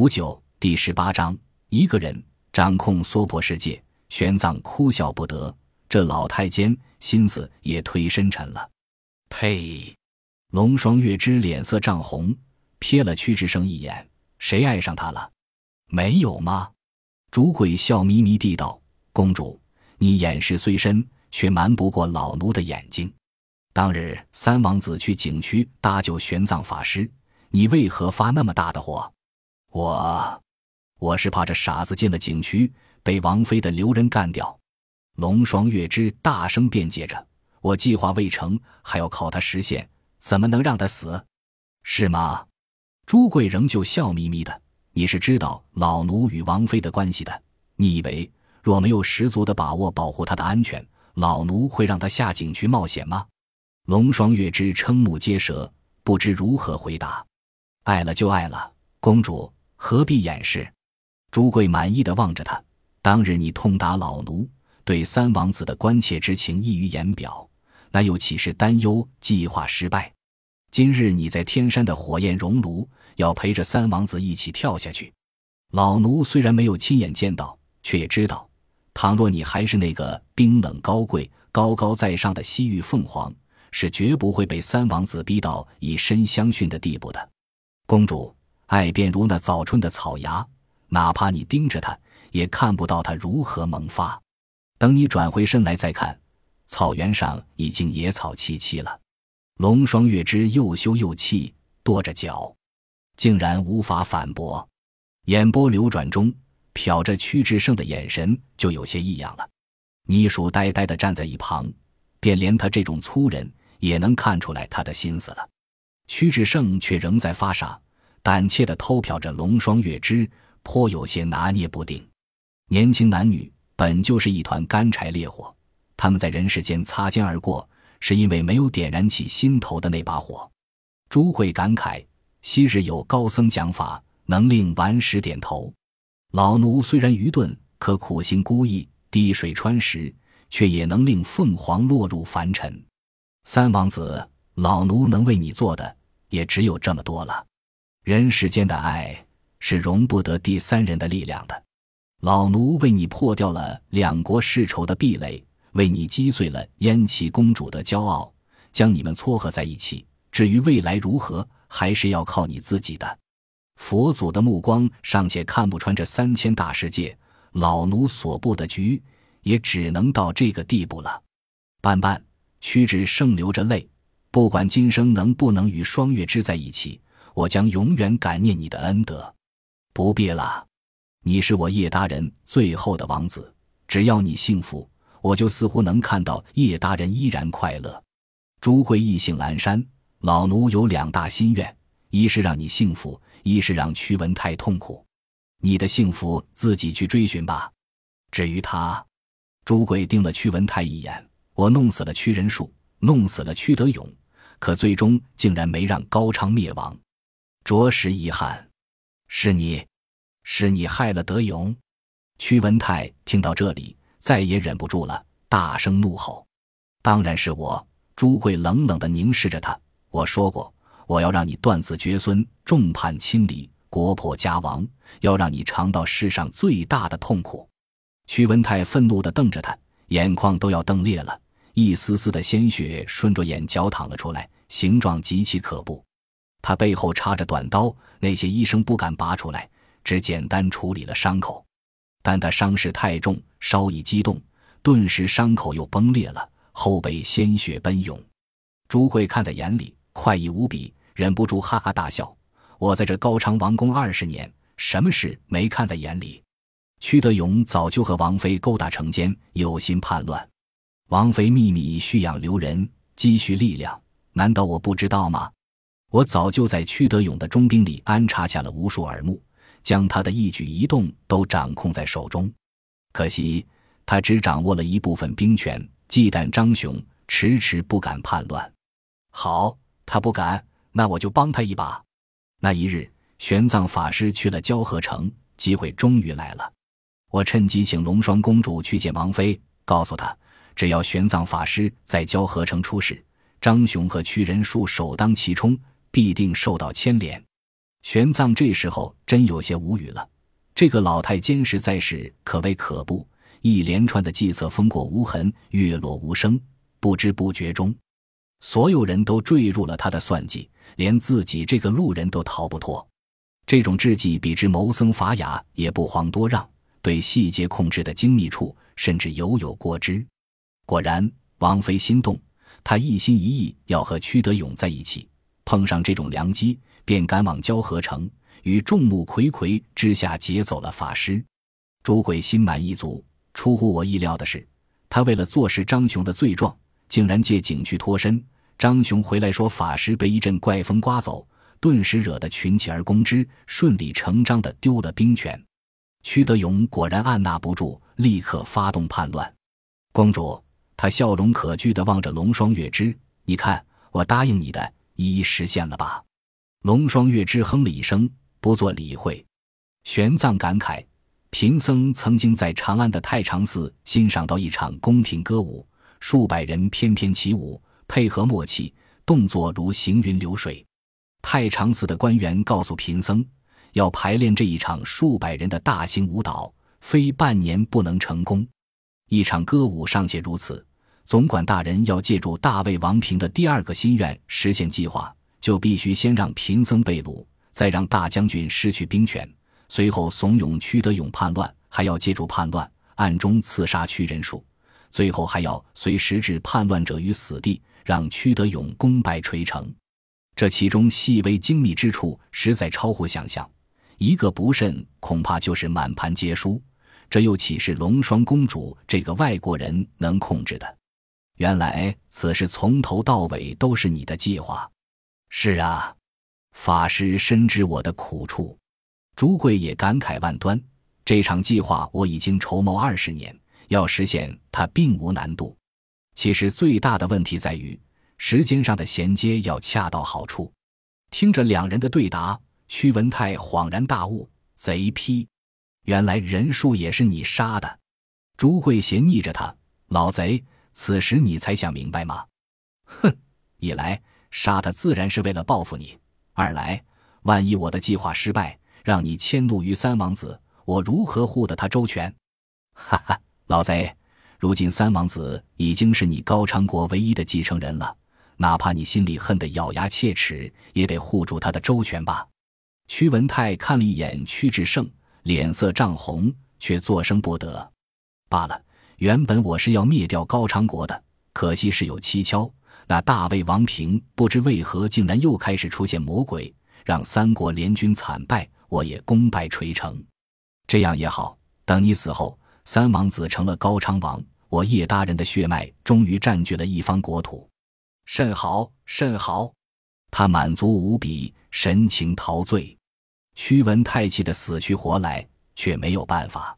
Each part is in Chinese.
五九第十八章，一个人掌控娑婆世界。玄奘哭笑不得，这老太监心思也忒深沉了。呸！龙双月之脸色涨红，瞥了屈志生一眼：“谁爱上他了？没有吗？”主鬼笑眯眯地道：“公主，你眼识虽深，却瞒不过老奴的眼睛。当日三王子去景区搭救玄奘法师，你为何发那么大的火？”我，我是怕这傻子进了景区，被王妃的留人干掉。龙双月之大声辩解着：“我计划未成，还要靠他实现，怎么能让他死？是吗？”朱贵仍旧笑眯眯的：“你是知道老奴与王妃的关系的，你以为若没有十足的把握保护他的安全，老奴会让他下景区冒险吗？”龙双月之瞠目结舌，不知如何回答：“爱了就爱了，公主。”何必掩饰？朱贵满意的望着他。当日你痛打老奴，对三王子的关切之情溢于言表，那又岂是担忧计划失败？今日你在天山的火焰熔炉，要陪着三王子一起跳下去。老奴虽然没有亲眼见到，却也知道，倘若你还是那个冰冷高贵、高高在上的西域凤凰，是绝不会被三王子逼到以身相殉的地步的，公主。爱便如那早春的草芽，哪怕你盯着它，也看不到它如何萌发。等你转回身来再看，草原上已经野草萋萋了。龙双月之又羞又气，跺着脚，竟然无法反驳。眼波流转中，瞟着屈志胜的眼神就有些异样了。泥叔呆呆地站在一旁，便连他这种粗人也能看出来他的心思了。屈志胜却仍在发傻。胆怯地偷瞟着龙双月之，颇有些拿捏不定。年轻男女本就是一团干柴烈火，他们在人世间擦肩而过，是因为没有点燃起心头的那把火。朱贵感慨：昔日有高僧讲法，能令顽石点头。老奴虽然愚钝，可苦心孤诣，滴水穿石，却也能令凤凰落入凡尘。三王子，老奴能为你做的，也只有这么多了。人世间的爱是容不得第三人的力量的。老奴为你破掉了两国世仇的壁垒，为你击碎了燕齐公主的骄傲，将你们撮合在一起。至于未来如何，还是要靠你自己的。佛祖的目光尚且看不穿这三千大世界，老奴所布的局也只能到这个地步了。半半，屈指胜流着泪，不管今生能不能与双月之在一起。我将永远感念你的恩德，不必了。你是我叶大人最后的王子，只要你幸福，我就似乎能看到叶大人依然快乐。朱贵意兴阑珊，老奴有两大心愿：一是让你幸福，一是让屈文泰痛苦。你的幸福自己去追寻吧。至于他，朱贵盯了屈文泰一眼。我弄死了屈仁树，弄死了屈德勇，可最终竟然没让高昌灭亡。着实遗憾，是你，是你害了德勇。屈文泰听到这里，再也忍不住了，大声怒吼：“当然是我！”朱贵冷冷地凝视着他。我说过，我要让你断子绝孙，众叛亲离，国破家亡，要让你尝到世上最大的痛苦。屈文泰愤怒地瞪着他，眼眶都要瞪裂了，一丝丝的鲜血顺着眼角淌了出来，形状极其可怖。他背后插着短刀，那些医生不敢拔出来，只简单处理了伤口。但他伤势太重，稍一激动，顿时伤口又崩裂了，后背鲜血奔涌。朱贵看在眼里，快意无比，忍不住哈哈大笑。我在这高昌王宫二十年，什么事没看在眼里？屈德勇早就和王妃勾搭成奸，有心叛乱。王妃秘密蓄养留人，积蓄力量，难道我不知道吗？我早就在屈德勇的中兵里安插下了无数耳目，将他的一举一动都掌控在手中。可惜他只掌握了一部分兵权，忌惮张雄，迟迟不敢叛乱。好，他不敢，那我就帮他一把。那一日，玄奘法师去了交河城，机会终于来了。我趁机请龙双公主去见王妃，告诉她，只要玄奘法师在交河城出事，张雄和屈仁树首当其冲。必定受到牵连。玄奘这时候真有些无语了。这个老太监实在是可谓可怖，一连串的计策风过无痕，月落无声，不知不觉中，所有人都坠入了他的算计，连自己这个路人都逃不脱。这种智计比之谋僧法雅也不遑多让，对细节控制的精密处，甚至犹有过之。果然，王妃心动，她一心一意要和屈德勇在一起，碰上这种良机，便赶往交河城。于众目睽睽之下劫走了法师，朱贵心满意足。出乎我意料的是，他为了坐实张雄的罪状，竟然借警去脱身。张雄回来说，法师被一阵怪风刮走，顿时惹得群起而攻之，顺理成章的丢了兵权。屈德勇果然按捺不住，立刻发动叛乱。公主，他笑容可掬的望着龙双月之，你看我答应你的，一一实现了吧？龙双月之哼了一声。不做理会，玄奘感慨：贫僧曾经在长安的太常寺欣赏到一场宫廷歌舞，数百人翩翩起舞，配合默契，动作如行云流水。太常寺的官员告诉贫僧，要排练这一场数百人的大型舞蹈，非半年不能成功。一场歌舞尚且如此，总管大人要借助大魏王平的第二个心愿实现计划，就必须先让贫僧被掳。再让大将军失去兵权，随后怂恿屈德勇叛乱，还要借助叛乱暗中刺杀屈仁术，最后还要随时置叛乱者于死地，让屈德勇功败垂成。这其中细微精密之处，实在超乎想象。一个不慎，恐怕就是满盘皆输。这又岂是龙双公主这个外国人能控制的？原来此事从头到尾都是你的计划。是啊。法师深知我的苦处，朱贵也感慨万端。这场计划我已经筹谋二十年，要实现它并无难度。其实最大的问题在于时间上的衔接要恰到好处。听着两人的对答，屈文泰恍然大悟：贼批！原来人数也是你杀的。朱贵斜睨着他：“老贼，此时你才想明白吗？”哼！一来杀他自然是为了报复你。二来，万一我的计划失败，让你迁怒于三王子，我如何护得他周全？哈哈，老贼！如今三王子已经是你高昌国唯一的继承人了，哪怕你心里恨得咬牙切齿，也得护住他的周全吧？屈文泰看了一眼屈志胜，脸色涨红，却作声不得。罢了，原本我是要灭掉高昌国的，可惜事有蹊跷。那大魏王平不知为何竟然又开始出现魔鬼，让三国联军惨败，我也功败垂成。这样也好，等你死后，三王子成了高昌王，我叶大人的血脉终于占据了一方国土。甚好，甚好！他满足无比，神情陶醉。屈文泰气得死去活来，却没有办法。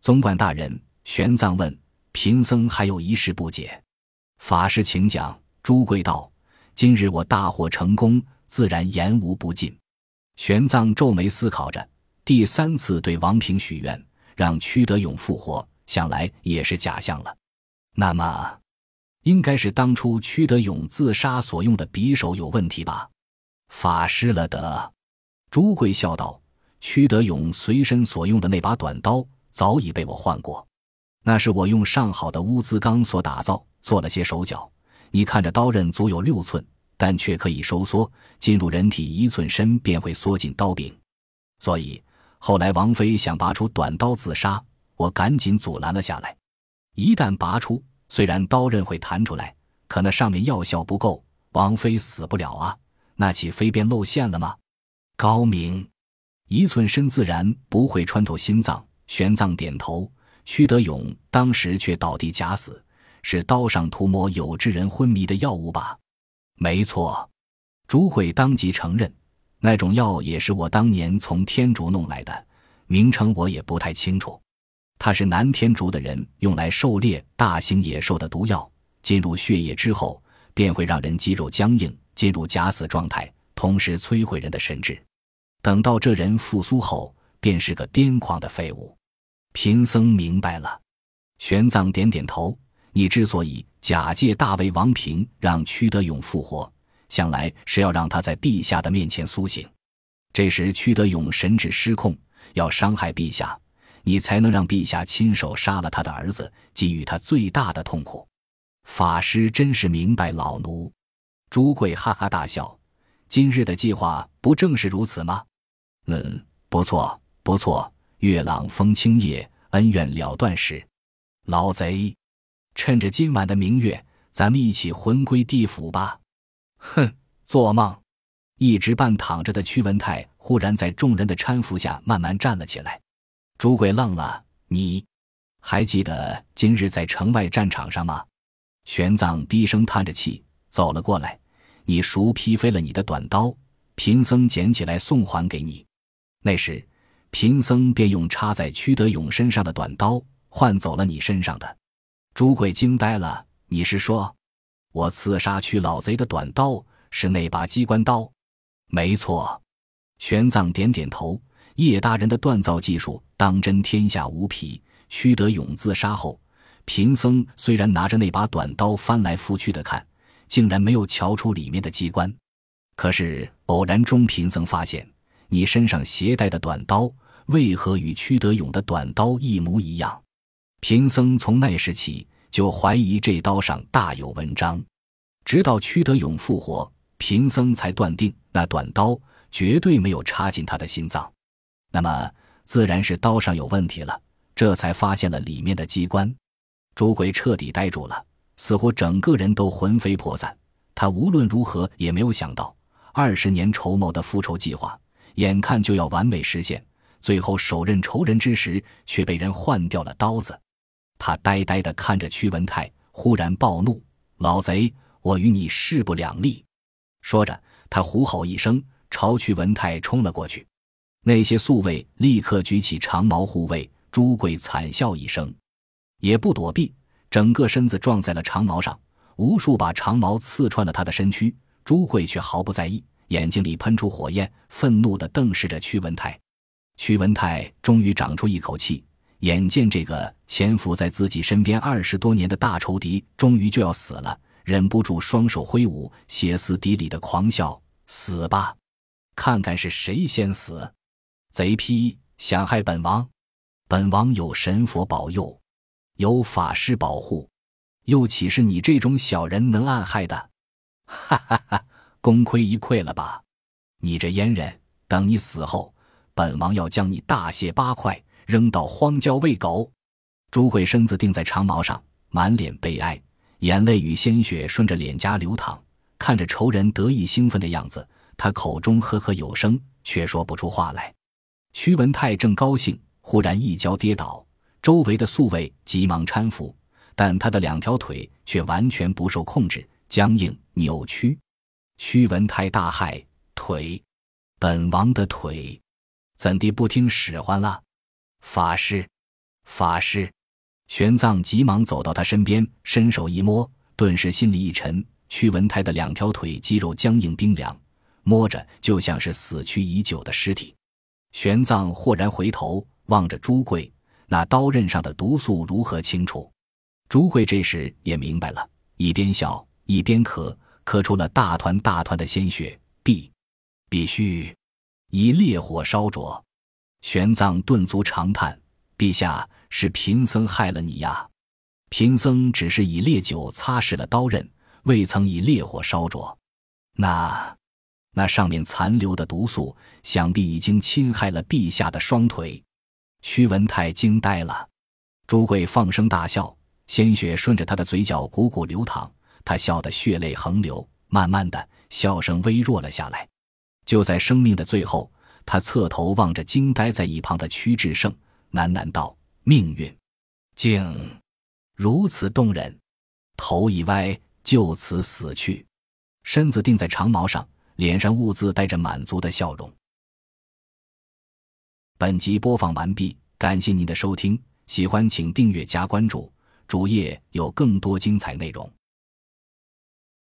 总管大人，玄奘问贫僧还有一事不解，法师请讲。朱贵道：“今日我大获成功，自然言无不尽。”玄奘皱眉思考着，第三次对王平许愿，让屈德勇复活，想来也是假象了。那么，应该是当初屈德勇自杀所用的匕首有问题吧？法师了得！朱贵笑道：“屈德勇随身所用的那把短刀，早已被我换过，那是我用上好的乌兹钢所打造，做了些手脚。”你看着刀刃足有六寸，但却可以收缩进入人体一寸深，便会缩进刀柄。所以后来王妃想拔出短刀自杀，我赶紧阻拦了下来。一旦拔出，虽然刀刃会弹出来，可那上面药效不够，王妃死不了啊！那岂非便露馅了吗？高明，一寸深自然不会穿透心脏。玄奘点头。屈德勇当时却倒地假死。是刀上涂抹有致人昏迷的药物吧？没错，朱慧当即承认，那种药也是我当年从天竺弄来的，名称我也不太清楚。它是南天竺的人用来狩猎大型野兽的毒药，进入血液之后便会让人肌肉僵硬，进入假死状态，同时摧毁人的神智。等到这人复苏后，便是个癫狂的废物。贫僧明白了。玄奘点点头。你之所以假借大魏王平让屈德勇复活，想来是要让他在陛下的面前苏醒。这时屈德勇神志失控，要伤害陛下，你才能让陛下亲手杀了他的儿子，给予他最大的痛苦。法师真是明白老奴。朱贵哈哈大笑。今日的计划不正是如此吗？嗯，不错，不错。月朗风清夜，恩怨了断时。老贼，趁着今晚的明月，咱们一起魂归地府吧。哼，做梦！一直半躺着的屈文泰忽然在众人的搀扶下慢慢站了起来。朱贵愣了：“你还记得今日在城外战场上吗？”玄奘低声叹着气走了过来。你熟劈飞了你的短刀，贫僧捡起来送还给你。那时，贫僧便用插在屈德勇身上的短刀换走了你身上的。朱贵惊呆了。你是说，我刺杀屈老贼的短刀是那把机关刀？没错。玄奘点点头。叶大人的锻造技术当真天下无匹。屈德勇自杀后，贫僧虽然拿着那把短刀翻来覆去的看。竟然没有瞧出里面的机关，可是偶然中，贫僧发现你身上携带的短刀为何与屈德勇的短刀一模一样？贫僧从那时起就怀疑这刀上大有文章，直到屈德勇复活，贫僧才断定那短刀绝对没有插进他的心脏。那么自然是刀上有问题了，这才发现了里面的机关。朱鬼彻底呆住了。似乎整个人都魂飞魄散。他无论如何也没有想到，二十年筹谋的复仇计划，眼看就要完美实现，最后手刃仇人之时，却被人换掉了刀子。他呆呆地看着屈文泰，忽然暴怒：“老贼，我与你势不两立！”说着，他虎吼一声，朝屈文泰冲了过去。那些宿卫立刻举起长矛护卫。朱贵惨笑一声，也不躲避。整个身子撞在了长矛上，无数把长矛刺穿了他的身躯。朱贵却毫不在意，眼睛里喷出火焰，愤怒地瞪视着屈文泰。屈文泰终于长出一口气，眼见这个潜伏在自己身边二十多年的大仇敌终于就要死了，忍不住双手挥舞，歇斯底里的狂笑：“死吧，看看是谁先死！贼批想害本王，本王有神佛保佑。”有法师保护，又岂是你这种小人能暗害的？哈哈哈！功亏一篑了吧？你这阉人，等你死后，本王要将你大卸八块，扔到荒郊喂狗。朱贵身子定在长矛上，满脸悲哀，眼泪与鲜血顺着脸颊流淌。看着仇人得意兴奋的样子，他口中呵呵有声，却说不出话来。屈文泰正高兴，忽然一跤跌倒。周围的宿卫急忙搀扶，但他的两条腿却完全不受控制，僵硬扭曲。屈文泰大骇：“腿，本王的腿，怎地不听使唤了？”法师，法师！玄奘急忙走到他身边，伸手一摸，顿时心里一沉。屈文泰的两条腿肌肉僵硬冰凉，摸着就像是死去已久的尸体。玄奘豁然回头望着朱贵。那刀刃上的毒素如何清楚？朱贵这时也明白了，一边笑一边咳，咳出了大团大团的鲜血。必必须以烈火烧灼。玄奘顿足长叹：“陛下，是贫僧害了你呀！贫僧只是以烈酒擦拭了刀刃，未曾以烈火烧灼。那那上面残留的毒素，想必已经侵害了陛下的双腿。”屈文泰惊呆了，朱贵放声大笑，鲜血顺着他的嘴角汩汩流淌，他笑得血泪横流，慢慢的笑声微弱了下来。就在生命的最后，他侧头望着惊呆在一旁的屈志胜，喃喃道：“命运，竟如此动人。”头一歪，就此死去，身子定在长矛上，脸上兀自带着满足的笑容。本集播放完毕，感谢您的收听，喜欢请订阅加关注，主页有更多精彩内容。